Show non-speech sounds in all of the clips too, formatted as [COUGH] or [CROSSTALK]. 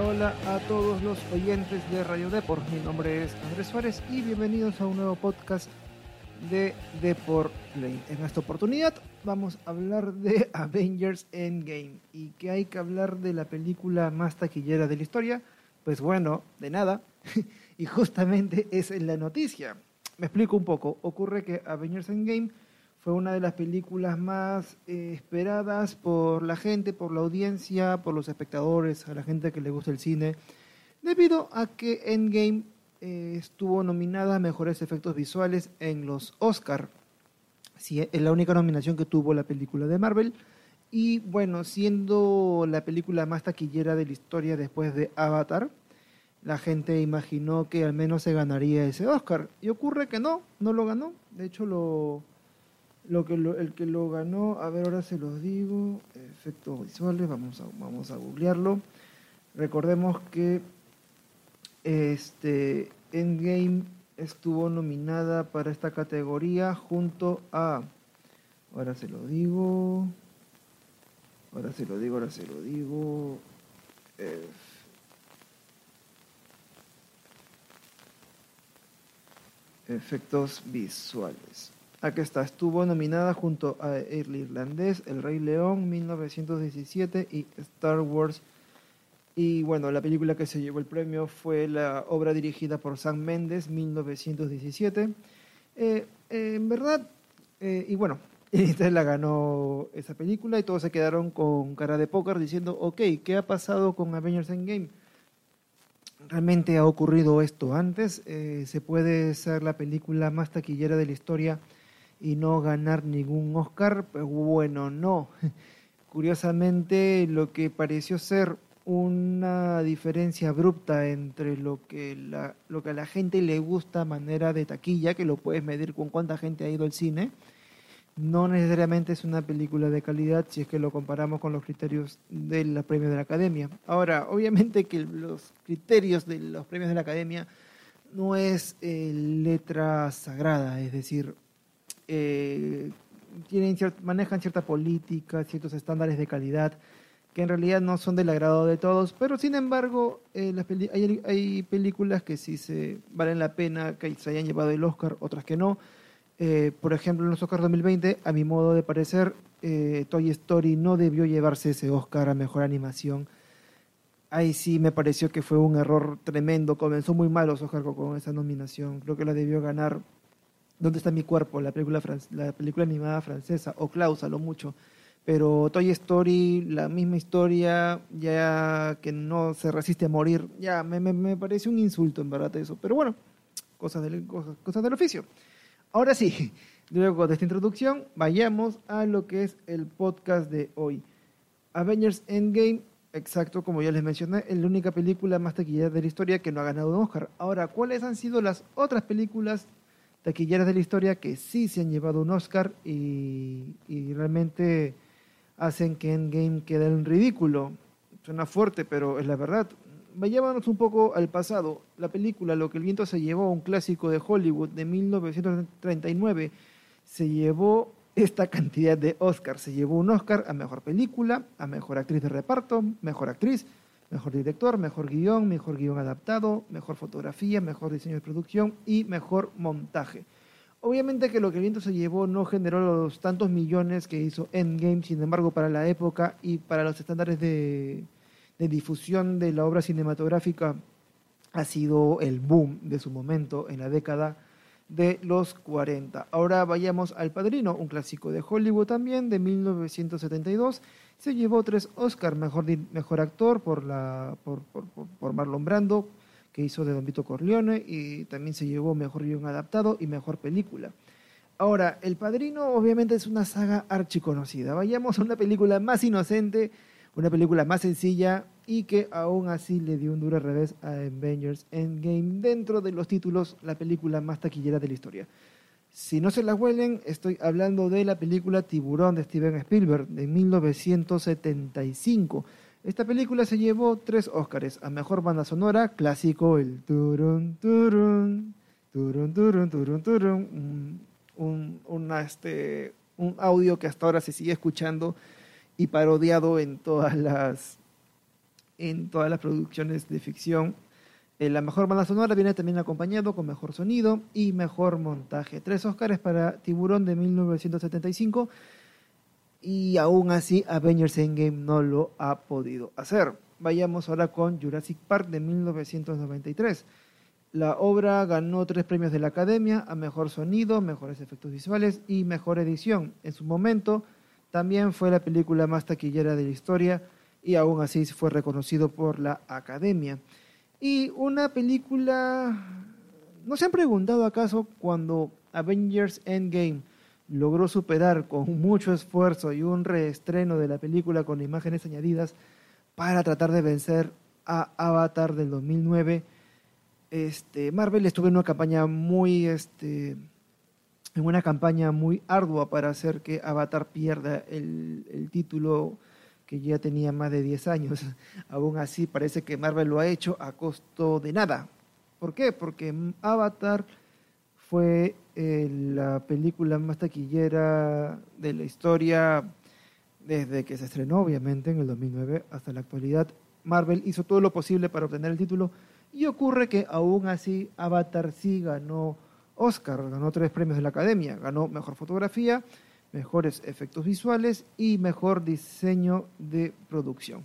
hola a todos los oyentes de Radio Deport. Mi nombre es Andrés Suárez y bienvenidos a un nuevo podcast de Deport. En esta oportunidad vamos a hablar de [LAUGHS] Avengers Endgame y que hay que hablar de la película más taquillera de la historia. Pues bueno, de nada. [LAUGHS] y justamente es la noticia. Me explico un poco. Ocurre que Avengers Endgame fue una de las películas más eh, esperadas por la gente, por la audiencia, por los espectadores, a la gente que le gusta el cine, debido a que Endgame eh, estuvo nominada a mejores efectos visuales en los Oscar. Sí, es la única nominación que tuvo la película de Marvel. Y bueno, siendo la película más taquillera de la historia después de Avatar, la gente imaginó que al menos se ganaría ese Oscar. Y ocurre que no, no lo ganó. De hecho, lo, lo que el que lo ganó, a ver, ahora se los digo, efectos visuales, vamos a, vamos a googlearlo. Recordemos que este Endgame estuvo nominada para esta categoría junto a, ahora se lo digo, ahora se lo digo, ahora se lo digo, efectos visuales. Aquí está, estuvo nominada junto a El Irlandés, El Rey León, 1917 y Star Wars. Y bueno, la película que se llevó el premio fue la obra dirigida por Sam Mendes, 1917. Eh, en verdad, eh, y bueno, [LAUGHS] esta la ganó esa película y todos se quedaron con cara de póker diciendo, ok, ¿qué ha pasado con Avengers Endgame? ¿Realmente ha ocurrido esto antes? Eh, ¿Se puede ser la película más taquillera de la historia? Y no ganar ningún Oscar, pues bueno, no. [LAUGHS] Curiosamente, lo que pareció ser una diferencia abrupta entre lo que, la, lo que a la gente le gusta manera de taquilla, que lo puedes medir con cuánta gente ha ido al cine, no necesariamente es una película de calidad si es que lo comparamos con los criterios de los premios de la academia. Ahora, obviamente que los criterios de los premios de la academia no es eh, letra sagrada, es decir, eh, tienen manejan cierta política, ciertos estándares de calidad que en realidad no son del agrado de todos, pero sin embargo eh, hay, películas que sí se valen la pena que se hayan llevado el Oscar, otras que no. Eh, por ejemplo, en los Oscars 2020, a mi modo de parecer, Toy Story no debió llevarse ese Oscar a Mejor Animación. Ahí sí me pareció que fue un error tremendo. Comenzó muy mal los Oscars con esa nominación. Creo que la debió ganar ¿Dónde está mi cuerpo? La película, la película animada francesa, o Klaus, a lo mucho. Pero Toy Story, la misma historia, ya que no se resiste a morir, ya me, me, parece un insulto en verdad eso. Pero bueno, cosas del, cosas, del oficio. Ahora sí, [LAUGHS] luego de esta introducción, vayamos a lo que es el podcast de hoy. Avengers Endgame, exacto como ya les mencioné, es la única película más taquillera de la historia que no ha ganado un Oscar. Ahora, ¿cuáles han sido las otras películas taquilleras de la historia que sí se han llevado un Oscar y, realmente hacen que Endgame quede en ridículo. Suena fuerte, pero es la verdad. Vayámonos un poco al pasado. La película Lo que el viento se llevó, un clásico de Hollywood de 1939, se llevó esta cantidad de Oscars. Se llevó un Oscar a Mejor Película, a Mejor Actriz de Reparto, Mejor Actriz, Mejor director, mejor guion, mejor guion adaptado, mejor fotografía, mejor diseño de producción y mejor montaje. Obviamente que lo que el viento se llevó no generó los tantos millones que hizo Endgame, sin embargo para la época y para los estándares de, de difusión de la obra cinematográfica ha sido el boom de su momento en la década de los 40. Ahora vayamos al Padrino, un clásico de Hollywood también de 1972 se llevó tres Oscars, mejor, mejor actor por, la, por, por, Marlon Brando, que hizo de Don Vito Corleone, y también se llevó mejor guion adaptado y mejor película. Ahora, El Padrino obviamente es una saga archiconocida. Vayamos a una película más inocente, una película más sencilla y que aún así le dio un duro revés a Avengers Endgame dentro de los títulos, la película más taquillera de la historia. Si no se la huelen, estoy hablando de la película Tiburón de Steven Spielberg de 1975. Esta película se llevó tres Óscares a Mejor Banda Sonora, clásico, el turun, turun, turun, turun, turun, turun, un, un, este, un audio que hasta ahora se sigue escuchando y parodiado en todas las en todas las producciones de ficción. Eh, la mejor banda sonora viene también acompañado con mejor sonido y mejor montaje. Tres Oscars para Tiburón de 1975 y aún así Avengers Endgame no lo ha podido hacer. Vayamos ahora con Jurassic Park de 1993. La obra ganó tres premios de la Academia a Mejor Sonido, Mejores Efectos Visuales y Mejor Edición. En su momento también fue la película más taquillera de la historia y aún así fue reconocido por la Academia. Y una película... ¿No se han preguntado acaso cuando Avengers Endgame logró superar con mucho esfuerzo y un reestreno de la película con imágenes añadidas para tratar de vencer a Avatar del 2009? este, Marvel estuvo en una campaña muy, este, en una campaña muy ardua para hacer que Avatar pierda el, el título que ya tenía más de 10 años. [LAUGHS] Aún así, parece que Marvel lo ha hecho a costo de nada. ¿Por qué? Porque Avatar fue eh, la película más taquillera de la historia desde que se estrenó, obviamente, en el 2009 hasta la actualidad. Marvel hizo todo lo posible para obtener el título, y ocurre que aún así Avatar sí ganó Oscar, ganó tres premios de la Academia, ganó mejor fotografía, mejores efectos visuales y mejor diseño de producción.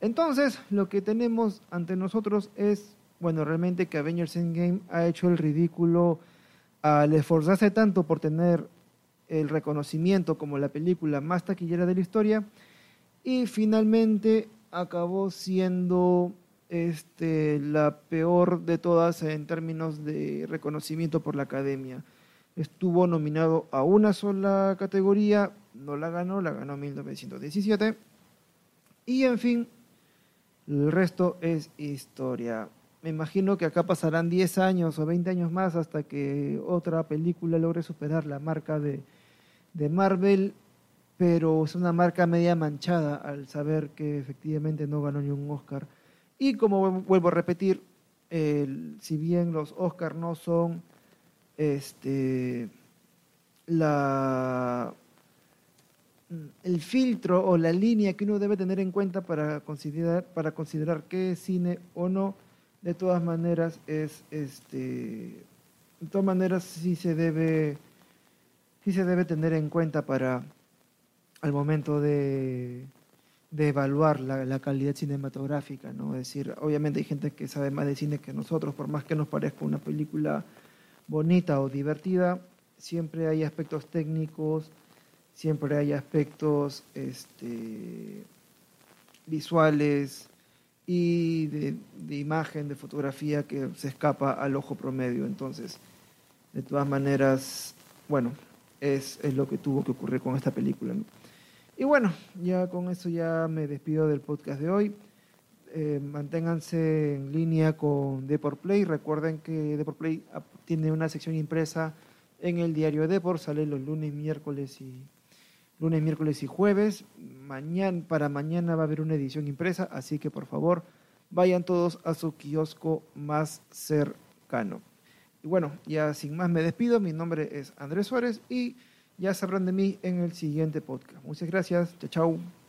Entonces, lo que tenemos ante nosotros es, bueno, realmente que Avengers Endgame ha hecho el ridículo al esforzarse tanto por tener el reconocimiento como la película más taquillera de la historia y finalmente acabó siendo este, la peor de todas en términos de reconocimiento por la academia. Estuvo nominado a una sola categoría, no la ganó, la ganó en 1917. Y en fin, el resto es historia. Me imagino que acá pasarán 10 años o 20 años más hasta que otra película logre superar la marca de, de Marvel, pero es una marca media manchada al saber que efectivamente no ganó ni un Oscar y como vuelvo a repetir, si bien los Oscars no son este, la, el filtro o la línea que uno debe tener en cuenta para considerar, para considerar qué es cine o no, de todas maneras es este de todas maneras sí se debe sí se debe tener en cuenta para al momento de de evaluar la, calidad cinematográfica, ¿no? Es decir, obviamente hay gente que sabe más de cine que nosotros, por más que nos parezca una película bonita o divertida, siempre hay aspectos técnicos, siempre hay aspectos este, visuales y de, imagen, de fotografía que se escapa al ojo promedio. Entonces, de todas maneras, bueno, es, es lo que tuvo que ocurrir con esta película. Y bueno, ya con eso ya me despido del podcast de hoy. Eh, manténganse en línea con Deport Play. Recuerden que Deport Play tiene una sección impresa en el diario de Deport. Sale los lunes, miércoles y lunes, miércoles y jueves. Mañana, para mañana va a haber una edición impresa, así que por favor vayan todos a su kiosco más cercano. Y bueno, ya sin más me despido. Mi nombre es Andrés Suárez y ya sabrán de mí en el siguiente podcast. Muchas gracias. Chao, chao.